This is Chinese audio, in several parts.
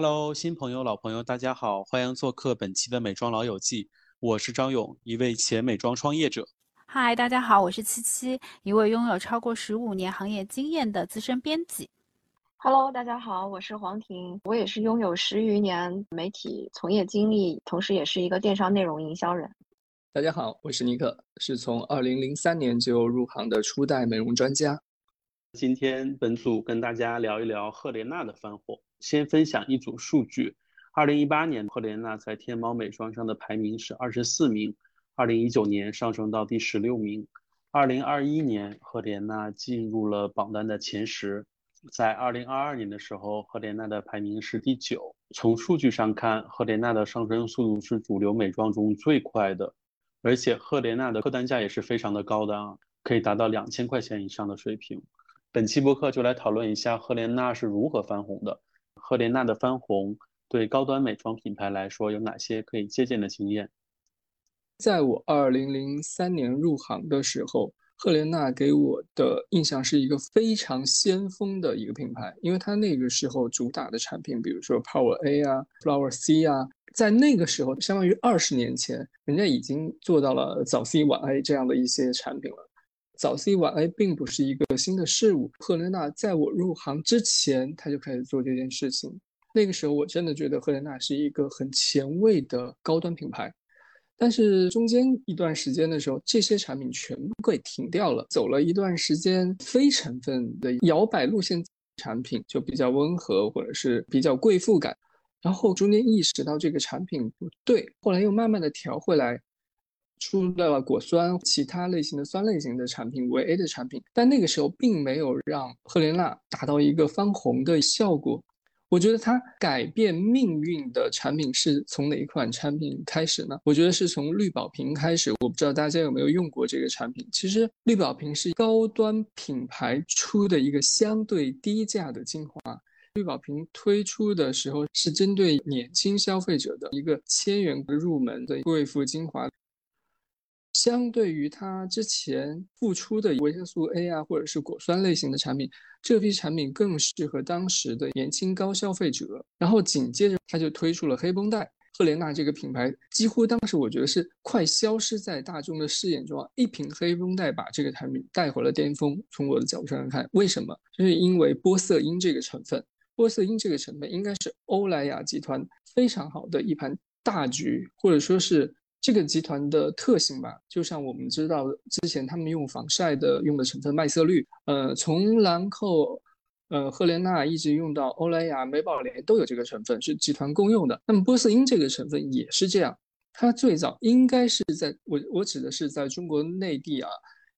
Hello，新朋友、老朋友，大家好，欢迎做客本期的美妆老友记。我是张勇，一位前美妆创业者。嗨，大家好，我是七七，一位拥有超过十五年行业经验的资深编辑。Hello，大家好，我是黄婷，我也是拥有十余年媒体从业经历，同时也是一个电商内容营销人。大家好，我是尼克，是从二零零三年就入行的初代美容专家。今天本组跟大家聊一聊赫莲娜的翻红。先分享一组数据：二零一八年赫莲娜在天猫美妆上的排名是二十四名，二零一九年上升到第十六名，二零二一年赫莲娜进入了榜单的前十。在二零二二年的时候，赫莲娜的排名是第九。从数据上看，赫莲娜的上升速度是主流美妆中最快的，而且赫莲娜的客单价也是非常的高的啊，可以达到两千块钱以上的水平。本期播客就来讨论一下赫莲娜是如何翻红的。赫莲娜的翻红对高端美妆品牌来说有哪些可以借鉴的经验？在我二零零三年入行的时候。赫莲娜给我的印象是一个非常先锋的一个品牌，因为它那个时候主打的产品，比如说 Power A 啊、Flower C 啊，在那个时候，相当于二十年前，人家已经做到了早 C 晚 A 这样的一些产品了。早 C 晚 A 并不是一个新的事物，赫莲娜在我入行之前，他就开始做这件事情。那个时候，我真的觉得赫莲娜是一个很前卫的高端品牌。但是中间一段时间的时候，这些产品全部给停掉了，走了一段时间非成分的摇摆路线产品，就比较温和或者是比较贵妇感。然后中间意识到这个产品不对，后来又慢慢的调回来，出了果酸其他类型的酸类型的产品，维 A 的产品。但那个时候并没有让赫莲娜达到一个翻红的效果。我觉得它改变命运的产品是从哪一款产品开始呢？我觉得是从绿宝瓶开始。我不知道大家有没有用过这个产品。其实绿宝瓶是高端品牌出的一个相对低价的精华。绿宝瓶推出的时候是针对年轻消费者的一个千元入门的贵妇精华。相对于它之前复出的维生素 A 啊，或者是果酸类型的产品，这批产品更适合当时的年轻高消费者。然后紧接着，它就推出了黑绷带。赫莲娜这个品牌几乎当时我觉得是快消失在大众的视野中，一瓶黑绷带把这个产品带回了巅峰。从我的角度上看，为什么？就是因为玻色因这个成分，玻色因这个成分应该是欧莱雅集团非常好的一盘大局，或者说是。这个集团的特性吧，就像我们知道之前他们用防晒的用的成分麦色绿，呃，从兰蔻、呃赫莲娜一直用到欧莱雅、美宝莲都有这个成分，是集团共用的。那么玻色因这个成分也是这样，它最早应该是在我我指的是在中国内地啊，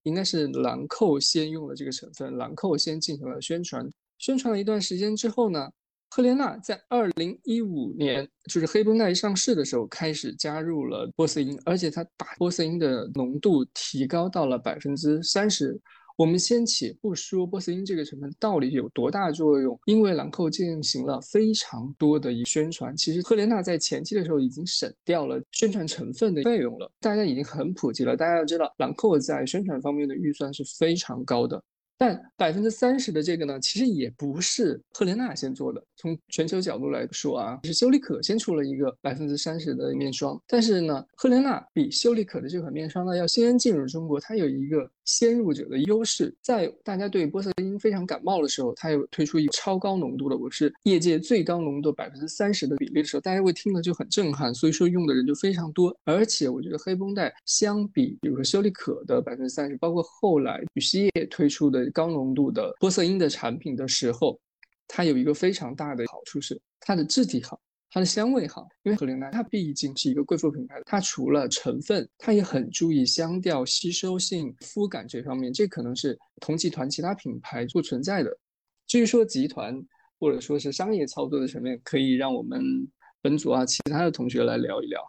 应该是兰蔻先用了这个成分，兰蔻先进行了宣传，宣传了一段时间之后呢。赫莲娜在二零一五年，就是黑绷带一上市的时候，开始加入了玻色因，而且它把玻色因的浓度提高到了百分之三十。我们先且不说玻色因这个成分到底有多大作用，因为兰蔻进行了非常多的一宣传，其实赫莲娜在前期的时候已经省掉了宣传成分的费用了，大家已经很普及了。大家要知道，兰蔻在宣传方面的预算是非常高的。但百分之三十的这个呢，其实也不是赫莲娜先做的。从全球角度来说啊，是修丽可先出了一个百分之三十的面霜。但是呢，赫莲娜比修丽可的这款面霜呢要先进入中国，它有一个先入者的优势。在大家对玻色因非常感冒的时候，它又推出一个超高浓度的，我是业界最高浓度百分之三十的比例的时候，大家会听了就很震撼，所以说用的人就非常多。而且我觉得黑绷带相比，比如说修丽可的百分之三十，包括后来羽西叶推出的。高浓度的玻色因的产品的时候，它有一个非常大的好处是它的质地好，它的香味好。因为赫莲娜它毕竟是一个贵妇品牌，它除了成分，它也很注意香调、吸收性、肤感这方面，这可能是同集团其他品牌不存在的。至于说集团或者说是商业操作的层面，可以让我们本组啊其他的同学来聊一聊。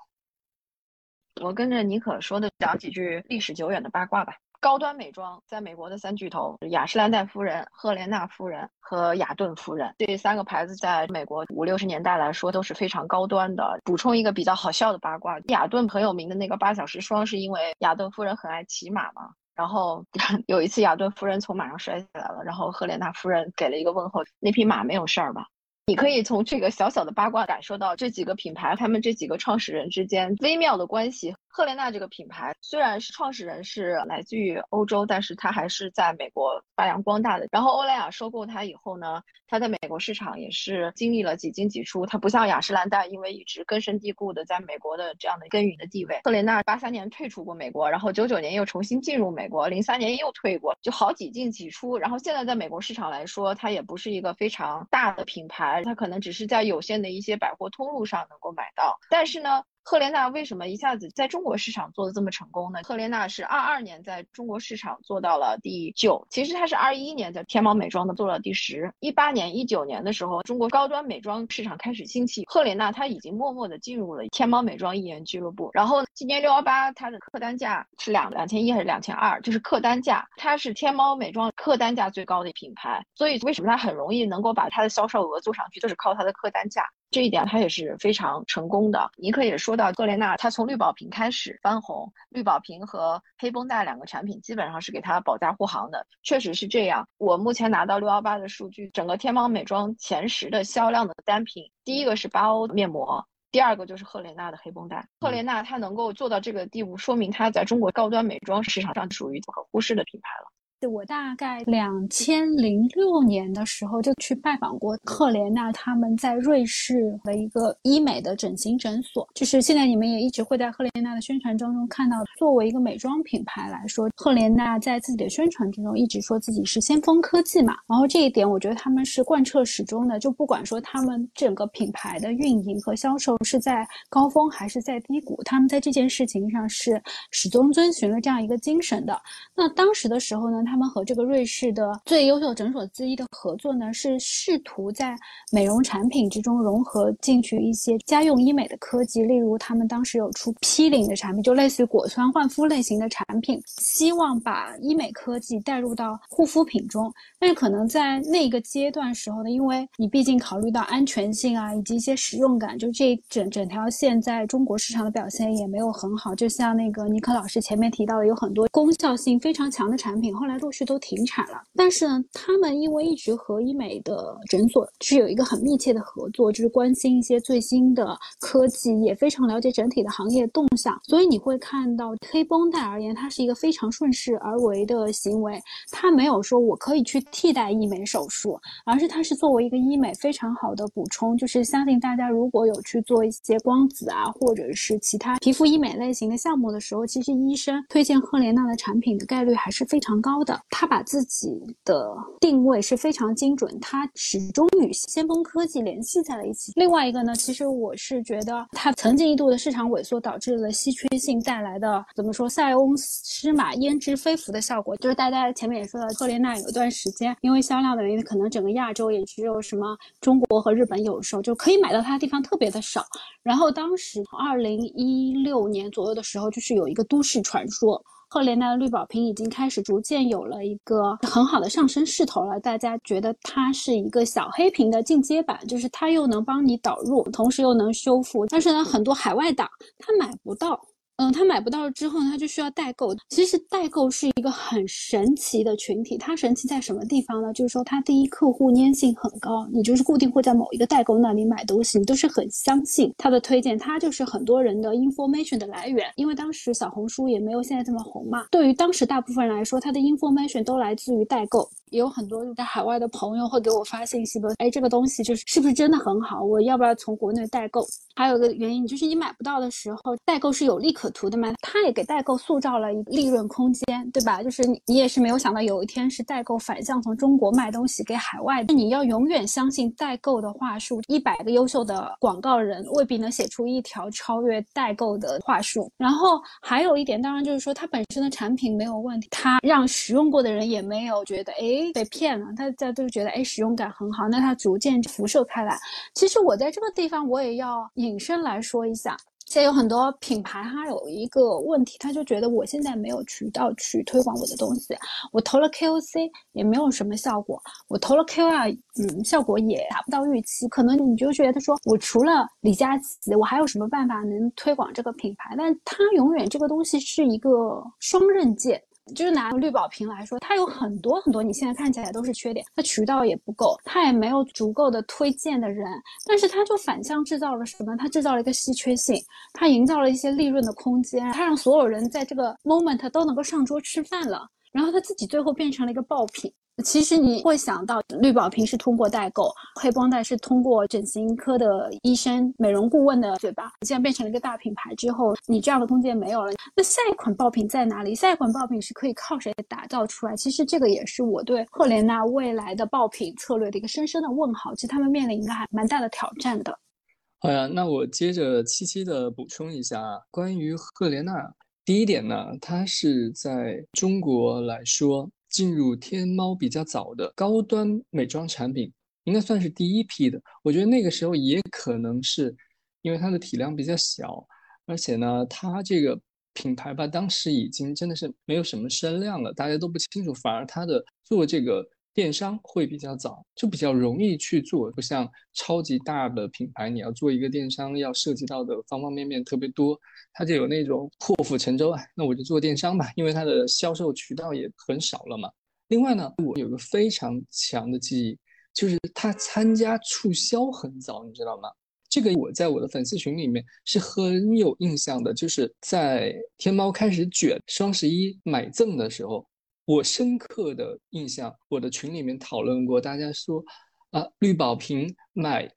我跟着妮可说的讲几句历史久远的八卦吧。高端美妆在美国的三巨头雅诗兰黛夫人、赫莲娜夫人和雅顿夫人这三个牌子，在美国五六十年代来说都是非常高端的。补充一个比较好笑的八卦：雅顿很有名的那个八小时霜，是因为雅顿夫人很爱骑马嘛。然后 有一次雅顿夫人从马上摔下来了，然后赫莲娜夫人给了一个问候：“那匹马没有事儿吧？”你可以从这个小小的八卦感受到这几个品牌，他们这几个创始人之间微妙的关系。赫莲娜这个品牌虽然是创始人是来自于欧洲，但是它还是在美国发扬光大的。然后欧莱雅收购它以后呢，它在美国市场也是经历了几进几出。它不像雅诗兰黛，因为一直根深蒂固的在美国的这样的耕耘的地位。赫莲娜八三年退出过美国，然后九九年又重新进入美国，零三年又退过，就好几进几出。然后现在在美国市场来说，它也不是一个非常大的品牌，它可能只是在有限的一些百货通路上能够买到。但是呢。赫莲娜为什么一下子在中国市场做的这么成功呢？赫莲娜是二二年在中国市场做到了第九，其实它是二一年在天猫美妆的做了第十。一八年、一九年的时候，中国高端美妆市场开始兴起，赫莲娜它已经默默的进入了天猫美妆艺人俱乐部。然后今年六幺八它的客单价是两两千一还是两千二？就是客单价，它是天猫美妆客单价最高的品牌，所以为什么它很容易能够把它的销售额做上去，就是靠它的客单价。这一点它也是非常成功的。尼克也说到，赫莲娜它从绿宝瓶开始翻红，绿宝瓶和黑绷带两个产品基本上是给它保驾护航的，确实是这样。我目前拿到六幺八的数据，整个天猫美妆前十的销量的单品，第一个是八欧面膜，第二个就是赫莲娜的黑绷带。赫莲娜它能够做到这个地步，说明它在中国高端美妆市场上属于不可忽视的品牌了。我大概两千零六年的时候就去拜访过赫莲娜他们在瑞士的一个医美的整形诊所，就是现在你们也一直会在赫莲娜的宣传当中看到，作为一个美妆品牌来说，赫莲娜在自己的宣传之中一直说自己是先锋科技嘛，然后这一点我觉得他们是贯彻始终的，就不管说他们整个品牌的运营和销售是在高峰还是在低谷，他们在这件事情上是始终遵循了这样一个精神的。那当时的时候呢，他他们和这个瑞士的最优秀诊所之一的合作呢，是试图在美容产品之中融合进去一些家用医美的科技，例如他们当时有出 P 零的产品，就类似于果酸焕肤类型的产品，希望把医美科技带入到护肤品中。但是可能在那个阶段时候呢，因为你毕竟考虑到安全性啊，以及一些实用感，就这整整条线在中国市场的表现也没有很好。就像那个尼克老师前面提到的，有很多功效性非常强的产品，后来陆续都。停产了，但是呢，他们因为一直和医美的诊所是有一个很密切的合作，就是关心一些最新的科技，也非常了解整体的行业动向，所以你会看到黑绷带而言，它是一个非常顺势而为的行为，它没有说我可以去替代医美手术，而是它是作为一个医美非常好的补充，就是相信大家如果有去做一些光子啊，或者是其他皮肤医美类型的项目的时候，其实医生推荐赫莲娜的产品的概率还是非常高的，它。把自己的定位是非常精准，它始终与先锋科技联系在了一起。另外一个呢，其实我是觉得它曾经一度的市场萎缩导致了稀缺性带来的怎么说塞翁失马焉知非福的效果，就是大家前面也说到，赫莲娜有一段时间因为销量的原因，可能整个亚洲也只有什么中国和日本有售，就可以买到它的地方特别的少。然后当时二零一六年左右的时候，就是有一个都市传说。赫莲娜的绿宝瓶已经开始逐渐有了一个很好的上升势头了，大家觉得它是一个小黑瓶的进阶版，就是它又能帮你导入，同时又能修复，但是呢，很多海外党他买不到。嗯，他买不到之后呢，他就需要代购。其实代购是一个很神奇的群体，它神奇在什么地方呢？就是说，它第一客户粘性很高，你就是固定会在某一个代购那里买东西，你都是很相信他的推荐，他就是很多人的 information 的来源。因为当时小红书也没有现在这么红嘛，对于当时大部分人来说，他的 information 都来自于代购。也有很多在海外的朋友会给我发信息说，哎，这个东西就是是不是真的很好？我要不要从国内代购？还有一个原因就是你买不到的时候，代购是有利可图的嘛？他也给代购塑造了一个利润空间，对吧？就是你你也是没有想到有一天是代购反向从中国卖东西给海外。你要永远相信代购的话术，一百个优秀的广告人未必能写出一条超越代购的话术。然后还有一点，当然就是说它本身的产品没有问题，它让使用过的人也没有觉得哎。被骗了，大家都觉得哎，使用感很好，那它逐渐辐射开来。其实我在这个地方，我也要引申来说一下。现在有很多品牌，它有一个问题，他就觉得我现在没有渠道去推广我的东西，我投了 KOC 也没有什么效果，我投了 KOL，嗯，效果也达不到预期。可能你就觉得说，我除了李佳琦，我还有什么办法能推广这个品牌？但它永远这个东西是一个双刃剑。就是拿绿宝瓶来说，它有很多很多，你现在看起来都是缺点，它渠道也不够，它也没有足够的推荐的人，但是它就反向制造了什么？它制造了一个稀缺性，它营造了一些利润的空间，它让所有人在这个 moment 都能够上桌吃饭了，然后它自己最后变成了一个爆品。其实你会想到，绿宝瓶是通过代购，黑绷带是通过整形科的医生、美容顾问的嘴巴，既然变成了一个大品牌之后，你这样的空间没有了。那下一款爆品在哪里？下一款爆品是可以靠谁打造出来？其实这个也是我对赫莲娜未来的爆品策略的一个深深的问号。其实他们面临一个还蛮大的挑战的。好呀，那我接着七七的补充一下，关于赫莲娜，第一点呢，它是在中国来说。进入天猫比较早的高端美妆产品，应该算是第一批的。我觉得那个时候也可能是因为它的体量比较小，而且呢，它这个品牌吧，当时已经真的是没有什么声量了，大家都不清楚。反而它的做这个。电商会比较早，就比较容易去做，不像超级大的品牌，你要做一个电商，要涉及到的方方面面特别多，它就有那种破釜沉舟啊，那我就做电商吧，因为它的销售渠道也很少了嘛。另外呢，我有个非常强的记忆，就是他参加促销很早，你知道吗？这个我在我的粉丝群里面是很有印象的，就是在天猫开始卷双十一买赠的时候。我深刻的印象，我的群里面讨论过，大家说，啊，绿宝瓶买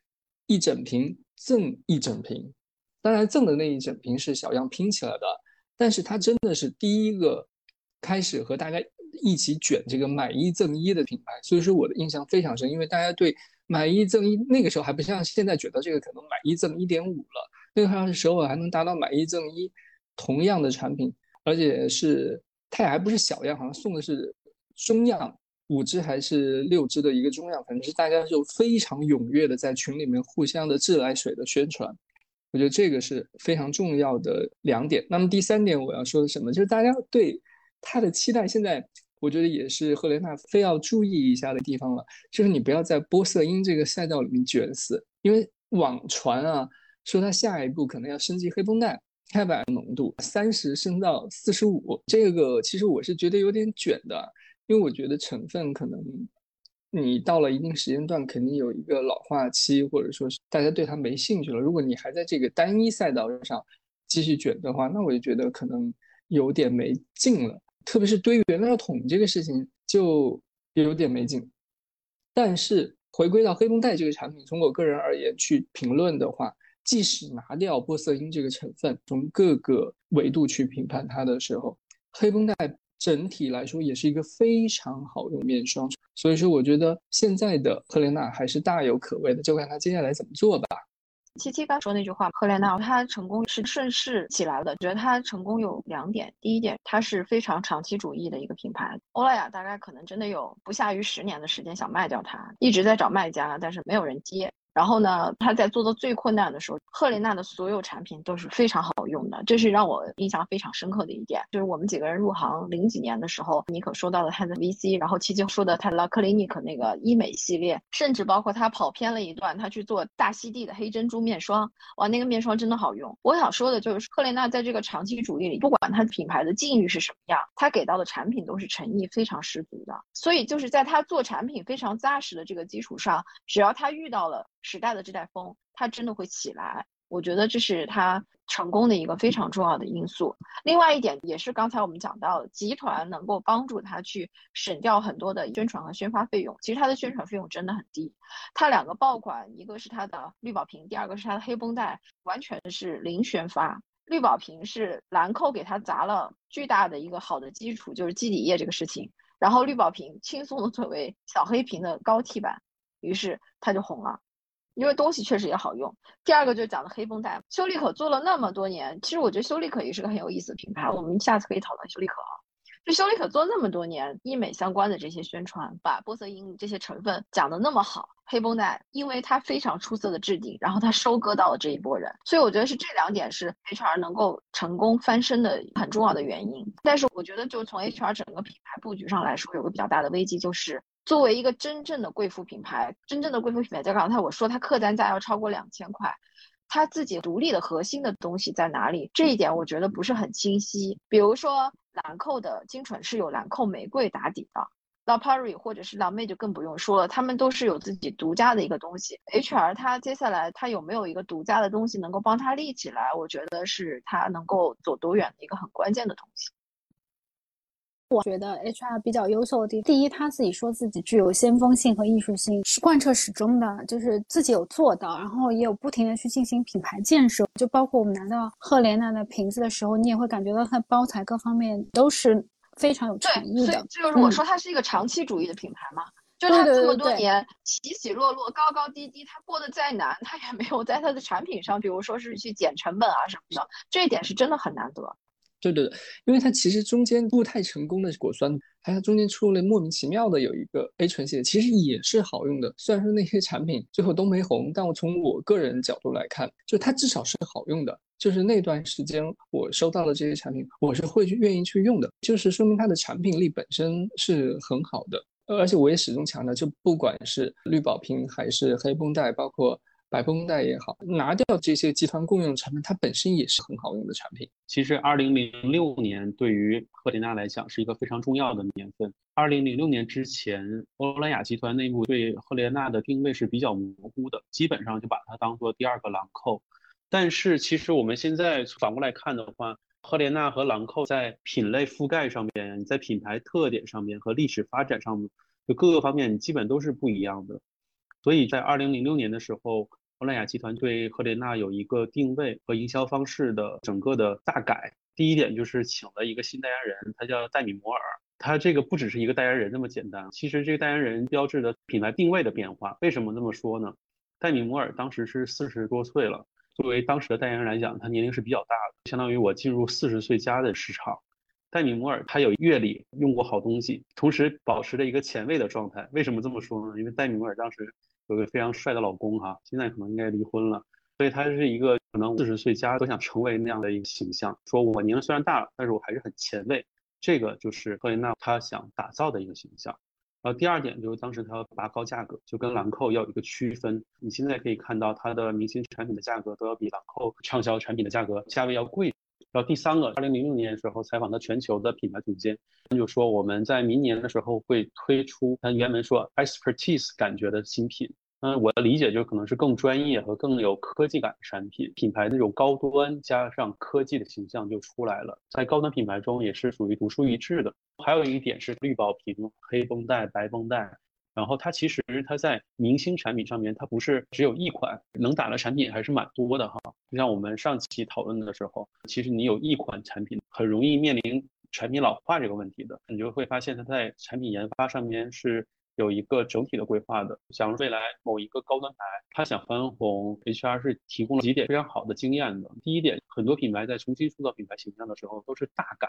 一整瓶赠一整瓶，当然赠的那一整瓶是小样拼起来的，但是它真的是第一个开始和大家一起卷这个买一赠一的品牌，所以说我的印象非常深，因为大家对买一赠一那个时候还不像现在觉得这个可能买一赠一点五了，那个时候还能达到买一赠一同样的产品，而且是。它也还不是小样，好像送的是中样，五支还是六支的一个中样，反正是大家就非常踊跃的在群里面互相的自来水的宣传，我觉得这个是非常重要的两点。那么第三点我要说的什么，就是大家对它的期待，现在我觉得也是赫莲娜非要注意一下的地方了，就是你不要在波色因这个赛道里面卷死，因为网传啊说它下一步可能要升级黑绷带。开白浓度三十升到四十五，这个其实我是觉得有点卷的，因为我觉得成分可能你到了一定时间段，肯定有一个老化期，或者说是大家对它没兴趣了。如果你还在这个单一赛道上继续卷的话，那我就觉得可能有点没劲了。特别是堆原料桶这个事情就有点没劲。但是回归到黑绷带这个产品，从我个人而言去评论的话。即使拿掉玻色因这个成分，从各个维度去评判它的时候，黑绷带整体来说也是一个非常好用面霜。所以说，我觉得现在的赫莲娜还是大有可为的，就看它接下来怎么做吧。七七刚说那句话，赫莲娜它成功是顺势起来的。觉得它成功有两点，第一点，它是非常长期主义的一个品牌。欧莱雅大概可能真的有不下于十年的时间想卖掉它，一直在找卖家，但是没有人接。然后呢，他在做的最困难的时候，赫莲娜的所有产品都是非常好用的，这是让我印象非常深刻的一点。就是我们几个人入行零几年的时候，妮可说到了他的 VC，然后七七说的他的 La Clinique 那个医美系列，甚至包括他跑偏了一段，他去做大溪地的黑珍珠面霜，哇，那个面霜真的好用。我想说的就是赫莲娜在这个长期主义里，不管它品牌的境遇是什么样，他给到的产品都是诚意非常十足的。所以就是在他做产品非常扎实的这个基础上，只要他遇到了。时代的这代风，它真的会起来。我觉得这是它成功的一个非常重要的因素。另外一点也是刚才我们讲到，集团能够帮助它去省掉很多的宣传和宣发费用。其实它的宣传费用真的很低。它两个爆款，一个是它的绿宝瓶，第二个是它的黑绷带，完全是零宣发。绿宝瓶是兰蔻给它砸了巨大的一个好的基础，就是基底液这个事情。然后绿宝瓶轻松的作为小黑瓶的高替版，于是它就红了。因为东西确实也好用。第二个就是讲的黑绷带，修丽可做了那么多年，其实我觉得修丽可也是个很有意思的品牌。我们下次可以讨论修丽可啊。就修丽可做那么多年医美相关的这些宣传，把玻色因这些成分讲的那么好，黑绷带因为它非常出色的质地，然后它收割到了这一波人，所以我觉得是这两点是 HR 能够成功翻身的很重要的原因。但是我觉得就从 HR 整个品牌布局上来说，有个比较大的危机就是。作为一个真正的贵妇品牌，真正的贵妇品牌，在刚才我说它客单价要超过两千块，它自己独立的核心的东西在哪里？这一点我觉得不是很清晰。比如说兰蔻的精纯是有兰蔻玫瑰打底的。La p a r i 或者是蓝妹就更不用说了，他们都是有自己独家的一个东西。HR 它接下来它有没有一个独家的东西能够帮它立起来？我觉得是它能够走多远的一个很关键的东西。我觉得 HR 比较优秀的地第一，他自己说自己具有先锋性和艺术性，是贯彻始终的，就是自己有做到，然后也有不停的去进行品牌建设。就包括我们拿到赫莲娜的瓶子的时候，你也会感觉到它包材各方面都是。非常有诚意的，就是我说它是一个长期主义的品牌嘛，就它这么多年起起落落、高高低低，它过得再难，它也没有在它的产品上，比如说是去减成本啊什么的，这一点是真的很难得。对对对，因为它其实中间不太成功的果酸，还有中间出了莫名其妙的有一个 A 醇系列，其实也是好用的。虽然说那些产品最后都没红，但我从我个人角度来看，就它至少是好用的。就是那段时间我收到的这些产品，我是会去愿意去用的，就是说明它的产品力本身是很好的。而且我也始终强调，就不管是绿宝瓶还是黑绷带，包括。白绷带也好，拿掉这些集团共用产品，它本身也是很好用的产品。其实，二零零六年对于赫莲娜来讲是一个非常重要的年份。二零零六年之前，欧莱雅集团内部对赫莲娜的定位是比较模糊的，基本上就把它当做第二个兰蔻。但是，其实我们现在反过来看的话，赫莲娜和兰蔻在品类覆盖上面，在品牌特点上面和历史发展上面，就各个方面基本都是不一样的。所以在二零零六年的时候。欧莱雅集团对赫莲娜有一个定位和营销方式的整个的大改。第一点就是请了一个新代言人，他叫戴米摩尔。他这个不只是一个代言人那么简单，其实这个代言人标志着品牌定位的变化。为什么这么说呢？戴米摩尔当时是四十多岁了，作为当时的代言人来讲，他年龄是比较大的，相当于我进入四十岁加的市场。戴米摩尔他有阅历，用过好东西，同时保持着一个前卫的状态。为什么这么说呢？因为戴米摩尔当时。有个非常帅的老公哈，现在可能应该离婚了，所以他是一个可能四十岁加都想成为那样的一个形象。说我年龄虽然大了，但是我还是很前卫，这个就是赫莲娜她想打造的一个形象。然后第二点就是当时她要拔高价格，就跟兰蔻要有一个区分。你现在可以看到它的明星产品的价格都要比兰蔻畅销产品的价格价位要贵。然后第三个，二零零六年的时候采访的全球的品牌总监，他就说我们在明年的时候会推出，他原文说 expertise 感觉的新品。嗯，我的理解就是可能是更专业和更有科技感的产品，品牌那种高端加上科技的形象就出来了，在高端品牌中也是属于独树一帜的。还有一点是绿宝瓶、黑绷带、白绷带。然后它其实它在明星产品上面，它不是只有一款能打的产品，还是蛮多的哈。就像我们上期讨论的时候，其实你有一款产品，很容易面临产品老化这个问题的。你就会发现它在产品研发上面是有一个整体的规划的。假如未来某一个高端牌，它想翻红，HR 是提供了几点非常好的经验的。第一点，很多品牌在重新塑造品牌形象的时候都是大改，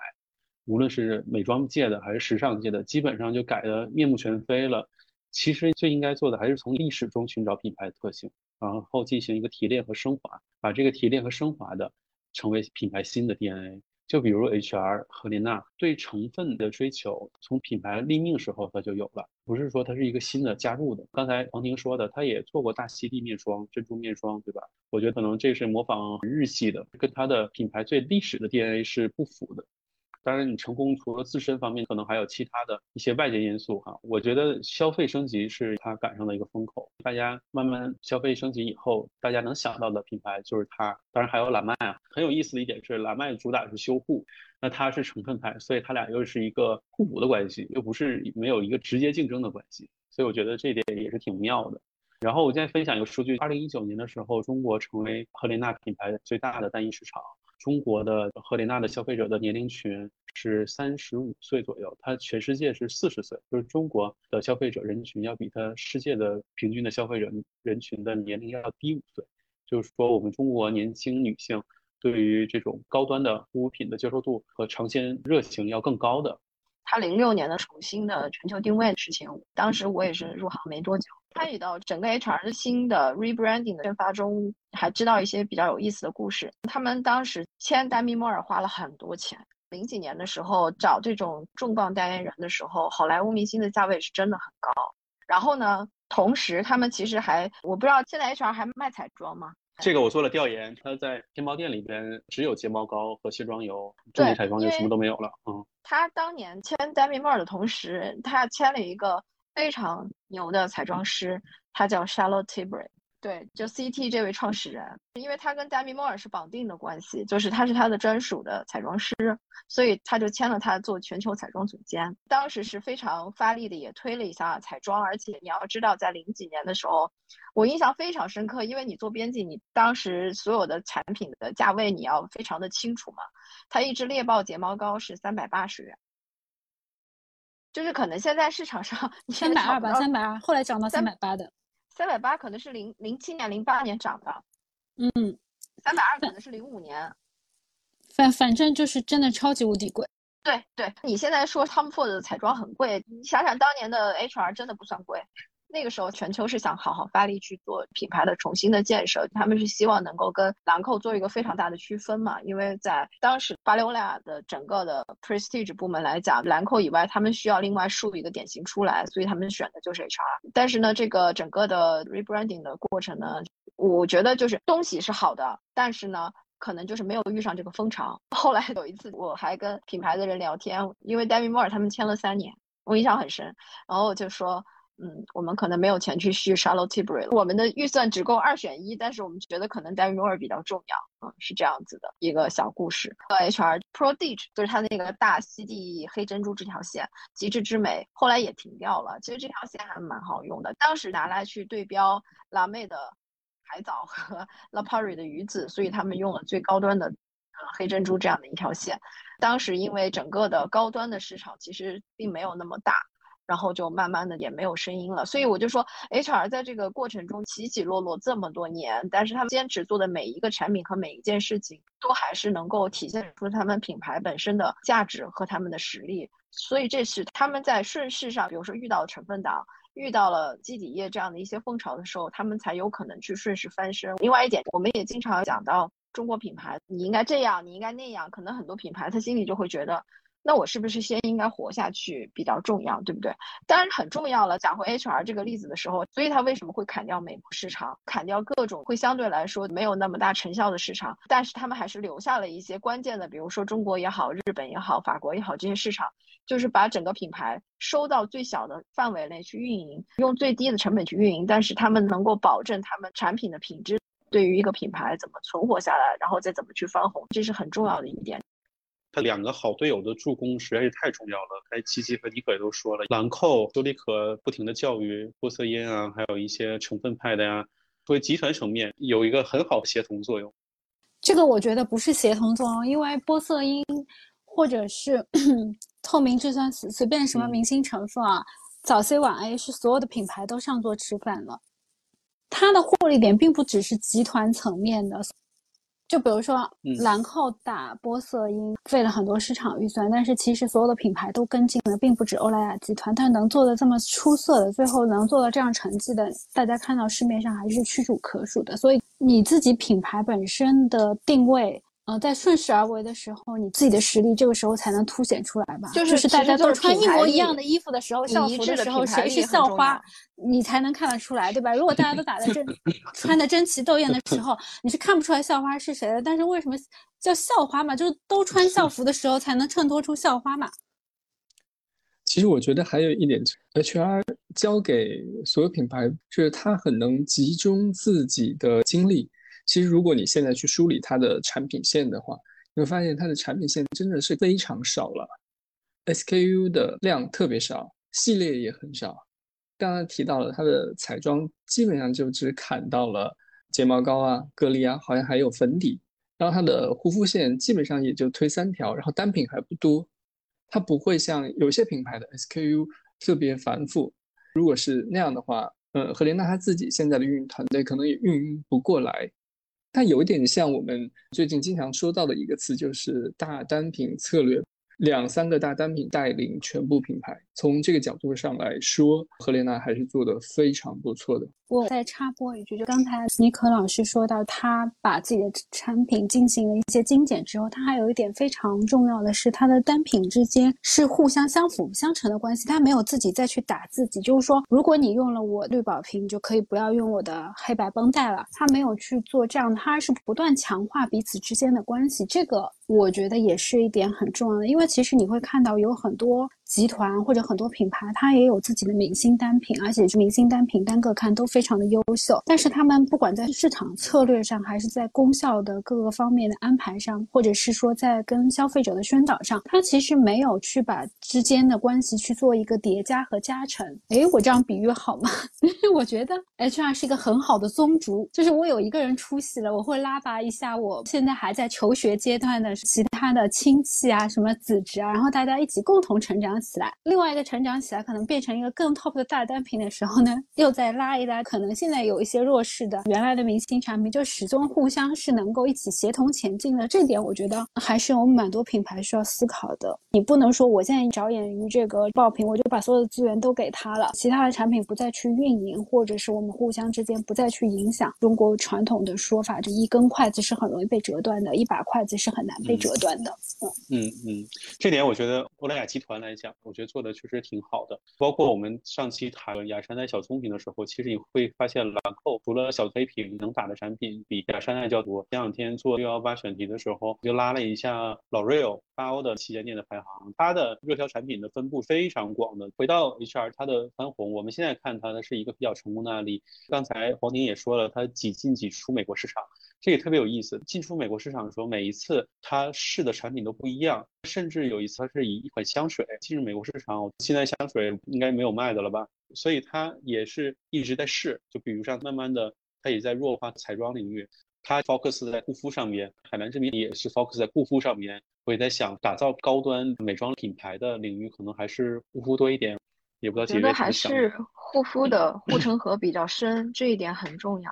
无论是美妆界的还是时尚界的，基本上就改的面目全非了。其实最应该做的还是从历史中寻找品牌的特性，然后进行一个提炼和升华，把这个提炼和升华的成为品牌新的 DNA。就比如 HR 赫莲娜对成分的追求，从品牌立命时候它就有了，不是说它是一个新的加入的。刚才黄婷说的，它也做过大溪地面霜、珍珠面霜，对吧？我觉得可能这是模仿日系的，跟它的品牌最历史的 DNA 是不符的。当然，你成功除了自身方面，可能还有其他的一些外界因素哈。我觉得消费升级是它赶上的一个风口，大家慢慢消费升级以后，大家能想到的品牌就是它。当然还有蓝麦啊，很有意思的一点是，蓝麦主打是修护，那它是成分派，所以它俩又是一个互补的关系，又不是没有一个直接竞争的关系。所以我觉得这点也是挺妙的。然后我现在分享一个数据：二零一九年的时候，中国成为赫莲娜品牌最大的单一市场。中国的赫莲娜的消费者的年龄群是三十五岁左右，它全世界是四十岁，就是中国的消费者人群要比它世界的平均的消费者人群的年龄要低五岁，就是说我们中国年轻女性对于这种高端的护肤品的接受度和尝鲜热情要更高的。他零六年的重新的全球定位的事情，当时我也是入行没多久，参与到整个 HR 的新的 rebranding 的宣发中，还知道一些比较有意思的故事。他们当时签丹尼摩尔花了很多钱，零几年的时候找这种重磅代言人的时候，好莱坞明星的价位是真的很高。然后呢，同时他们其实还，我不知道现在 HR 还卖彩妆吗？这个我做了调研，他在天猫店里边只有睫毛膏和卸妆油，正品彩妆就什么都没有了。嗯，他当年签 Demi Moore 的同时，他签了一个非常牛的彩妆师，他叫 Charlotte Tilbury。对，就 CT 这位创始人，因为他跟 Demi Moore 是绑定的关系，就是他是他的专属的彩妆师，所以他就签了他做全球彩妆总监。当时是非常发力的，也推了一下彩妆。而且你要知道，在零几年的时候，我印象非常深刻，因为你做编辑，你当时所有的产品的价位你要非常的清楚嘛。他一支猎豹睫毛膏是三百八十元，就是可能现在市场上三百二吧，三百二，后来涨到三百八的。三百八可能是零零七年、零八年涨的，嗯，三百二可能是零五年，反反正就是真的超级无敌贵。对对，你现在说 Tom Ford 的彩妆很贵，你想想当年的 HR 真的不算贵。那个时候，全球是想好好发力去做品牌的重新的建设，他们是希望能够跟兰蔻做一个非常大的区分嘛。因为在当时巴黎欧莱雅的整个的 prestige 部门来讲，兰蔻以外，他们需要另外树一个典型出来，所以他们选的就是 HR。但是呢，这个整个的 rebranding 的过程呢，我觉得就是东西是好的，但是呢，可能就是没有遇上这个风潮。后来有一次，我还跟品牌的人聊天，因为 Demi Moore 他们签了三年，我印象很深，然后我就说。嗯，我们可能没有钱去续 Charlotte Tilbury，我们的预算只够二选一，但是我们觉得可能 Demi Moore 比较重要，嗯，是这样子的一个小故事。HR Prodigy 就是它那个大溪地黑珍珠这条线，极致之美，后来也停掉了。其实这条线还蛮好用的，当时拿来去对标蓝妹的海藻和 La Prairie 的鱼子，所以他们用了最高端的呃黑珍珠这样的一条线。当时因为整个的高端的市场其实并没有那么大。然后就慢慢的也没有声音了，所以我就说，HR 在这个过程中起起落落这么多年，但是他们坚持做的每一个产品和每一件事情，都还是能够体现出他们品牌本身的价值和他们的实力。所以这是他们在顺势上，比如说遇到成分党，遇到了基底液这样的一些风潮的时候，他们才有可能去顺势翻身。另外一点，我们也经常讲到中国品牌，你应该这样，你应该那样，可能很多品牌他心里就会觉得。那我是不是先应该活下去比较重要，对不对？当然很重要了。讲回 HR 这个例子的时候，所以他为什么会砍掉美国市场，砍掉各种会相对来说没有那么大成效的市场？但是他们还是留下了一些关键的，比如说中国也好，日本也好，法国也好这些市场，就是把整个品牌收到最小的范围内去运营，用最低的成本去运营，但是他们能够保证他们产品的品质。对于一个品牌怎么存活下来，然后再怎么去翻红，这是很重要的一点。他两个好队友的助攻实在是太重要了。该琪琪和妮可也都说了，兰蔻、修丽可不停的教育波色因啊，还有一些成分派的呀，作为集团层面有一个很好的协同作用。这个我觉得不是协同作用，因为波色因或者是 透明质酸随随便什么明星成分啊，早 C 晚 A 是所有的品牌都上桌吃饭了，它的获利点并不只是集团层面的。就比如说，兰蔻打玻色因费了很多市场预算，但是其实所有的品牌都跟进了，并不止欧莱雅集团。但能做的这么出色的，最后能做到这样成绩的，大家看到市面上还是屈指可数的。所以你自己品牌本身的定位。呃，在顺势而为的时候，你自己的实力这个时候才能凸显出来吧？就是大家都穿一模一样的衣服的时候，校服的时候，谁是校花，你才能看得出来，对吧？如果大家都打的争，穿的争奇斗艳的时候，你是看不出来校花是谁的。但是为什么叫校花嘛？就是都穿校服的时候才能衬托出校花嘛。其实我觉得还有一点，HR 交给所有品牌，就是他很能集中自己的精力。其实，如果你现在去梳理它的产品线的话，你会发现它的产品线真的是非常少了，SKU 的量特别少，系列也很少。刚刚提到了它的彩妆，基本上就只砍到了睫毛膏啊、隔离啊，好像还有粉底。然后它的护肤线基本上也就推三条，然后单品还不多。它不会像有些品牌的 SKU 特别繁复。如果是那样的话，呃，赫莲娜她自己现在的运营团队可能也运营不过来。它有点像我们最近经常说到的一个词，就是大单品策略，两三个大单品带领全部品牌。从这个角度上来说，赫莲娜还是做的非常不错的。我再插播一句，就刚才尼可老师说到，他把自己的产品进行了一些精简之后，他还有一点非常重要的是，他的单品之间是互相相辅相成的关系，他没有自己再去打自己，就是说，如果你用了我绿宝瓶，就可以不要用我的黑白绷带了，他没有去做这样，他是不断强化彼此之间的关系，这个我觉得也是一点很重要的，因为其实你会看到有很多。集团或者很多品牌，它也有自己的明星单品，而且是明星单品单个看都非常的优秀。但是他们不管在市场策略上，还是在功效的各个方面的安排上，或者是说在跟消费者的宣导上，它其实没有去把之间的关系去做一个叠加和加成。诶，我这样比喻好吗？我觉得 HR 是一个很好的宗族，就是我有一个人出席了，我会拉拔一下我现在还在求学阶段的其他的亲戚啊，什么子侄啊，然后大家一起共同成长。起来，另外一个成长起来，可能变成一个更 top 的大单品的时候呢，又再拉一拉，可能现在有一些弱势的原来的明星产品，就始终互相是能够一起协同前进的。这点我觉得还是有蛮多品牌需要思考的。你不能说我现在着眼于这个爆品，我就把所有的资源都给他了，其他的产品不再去运营，或者是我们互相之间不再去影响。中国传统的说法，这一根筷子是很容易被折断的，一把筷子是很难被折断的。嗯嗯嗯，这点我觉得欧莱雅集团来讲。我觉得做的确实挺好的，包括我们上期谈雅诗兰黛小棕瓶的时候，其实你会发现兰蔻除了小黑瓶能打的产品比雅诗兰黛较多。前两天做六幺八选题的时候，就拉了一下老 Real 八欧的旗舰店的排行，它的热销产品的分布非常广的。回到 HR，它的翻红，我们现在看它的是一个比较成功的案例。刚才黄婷也说了，它几进几出美国市场。这也特别有意思。进出美国市场的时候，每一次他试的产品都不一样，甚至有一次他是以一款香水进入美国市场，现在香水应该没有卖的了吧？所以他也是一直在试。就比如像慢慢的，他也在弱化彩妆领域，他 focus 在护肤上面。海蓝之谜也是 focus 在护肤上面。我也在想，打造高端美妆品牌的领域，可能还是护肤多一点。也不知道觉得还是护肤的护城河比较深，这一点很重要。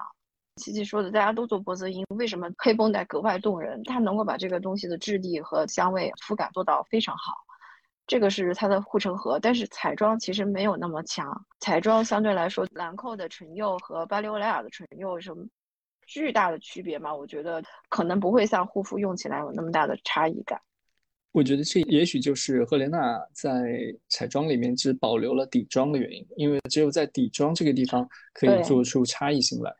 琪琪说的，大家都做玻色因，为什么黑绷带格外动人？它能够把这个东西的质地和香味、肤感做到非常好，这个是它的护城河。但是彩妆其实没有那么强，彩妆相对来说，兰蔻的唇釉和巴黎欧莱雅的唇釉什么巨大的区别嘛？我觉得可能不会像护肤用起来有那么大的差异感。我觉得这也许就是赫莲娜在彩妆里面只保留了底妆的原因，因为只有在底妆这个地方可以做出差异性来。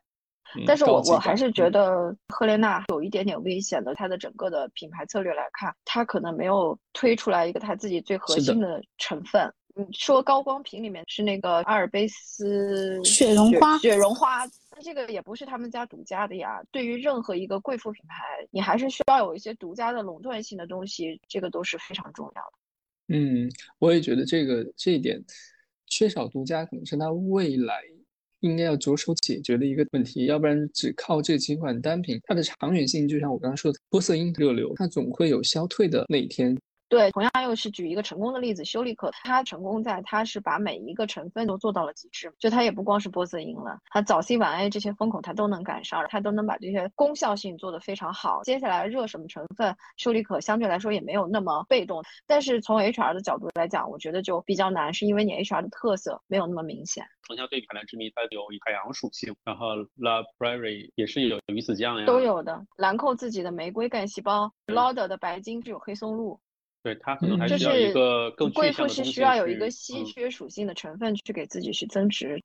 但是我我还是觉得赫莲娜有一点点危险的，它的整个的品牌策略来看，它可能没有推出来一个它自己最核心的成分。你说高光瓶里面是那个阿尔卑斯雪绒花，雪绒花，那这个也不是他们家独家的呀。对于任何一个贵妇品牌，你还是需要有一些独家的垄断性的东西，这个都是非常重要的。嗯，我也觉得这个这一点缺少独家，可能是它未来。应该要着手解决的一个问题，要不然只靠这几款单品，它的长远性就像我刚刚说的，玻色因热流，它总会有消退的那一天。对，同样又是举一个成功的例子，修丽可，它成功在它是把每一个成分都做到了极致，就它也不光是玻色因了，它早 C 晚 A 这些风口它都能赶上，它都能把这些功效性做得非常好。接下来热什么成分，修丽可相对来说也没有那么被动，但是从 HR 的角度来讲，我觉得就比较难，是因为你 HR 的特色没有那么明显。横向对比，海蓝之谜它有海洋属性，然后 La Prairie 也是有鱼子酱呀，都有的。兰蔻自己的玫瑰干细胞，Lauder 的白金是有黑松露。对它可能还需要一个更贵妇是需要有一个稀缺属性的成分去给自己去增值。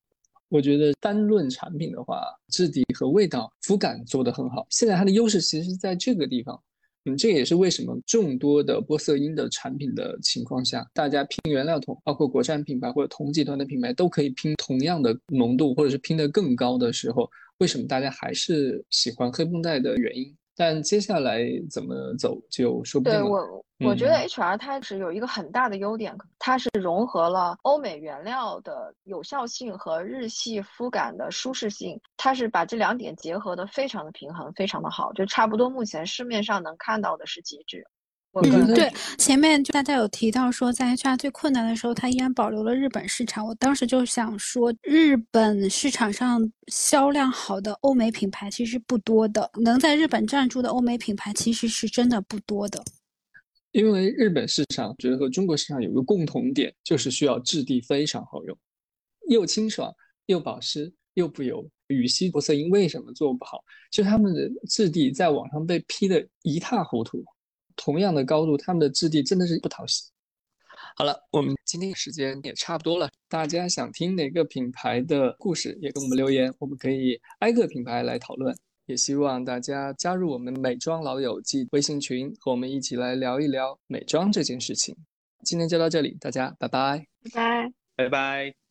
我觉得单论产品的话，质地和味道、肤感做得很好。现在它的优势其实是在这个地方。嗯，这也是为什么众多的玻色因的产品的情况下，大家拼原料桶，包括国产品牌或者同集团的品牌都可以拼同样的浓度，或者是拼得更高的时候，为什么大家还是喜欢黑绷带的原因？但接下来怎么走就说不定了。对我，我觉得 HR 它是有一个很大的优点，它是融合了欧美原料的有效性和日系肤感的舒适性，它是把这两点结合的非常的平衡，非常的好，就差不多目前市面上能看到的是极致。嗯，对，前面就大家有提到说，在 HR 最困难的时候，它依然保留了日本市场。我当时就想说，日本市场上销量好的欧美品牌其实不多的，能在日本站住的欧美品牌其实是真的不多的。因为日本市场觉得和中国市场有个共同点，就是需要质地非常好用，又清爽又保湿又不油。羽西玻色因为什么做不好？就他们的质地在网上被批的一塌糊涂。同样的高度，它们的质地真的是不讨喜。好了，我们今天时间也差不多了，大家想听哪个品牌的故事，也给我们留言，我们可以挨个品牌来讨论。也希望大家加入我们美妆老友记微信群，和我们一起来聊一聊美妆这件事情。今天就到这里，大家拜拜，拜拜，拜拜。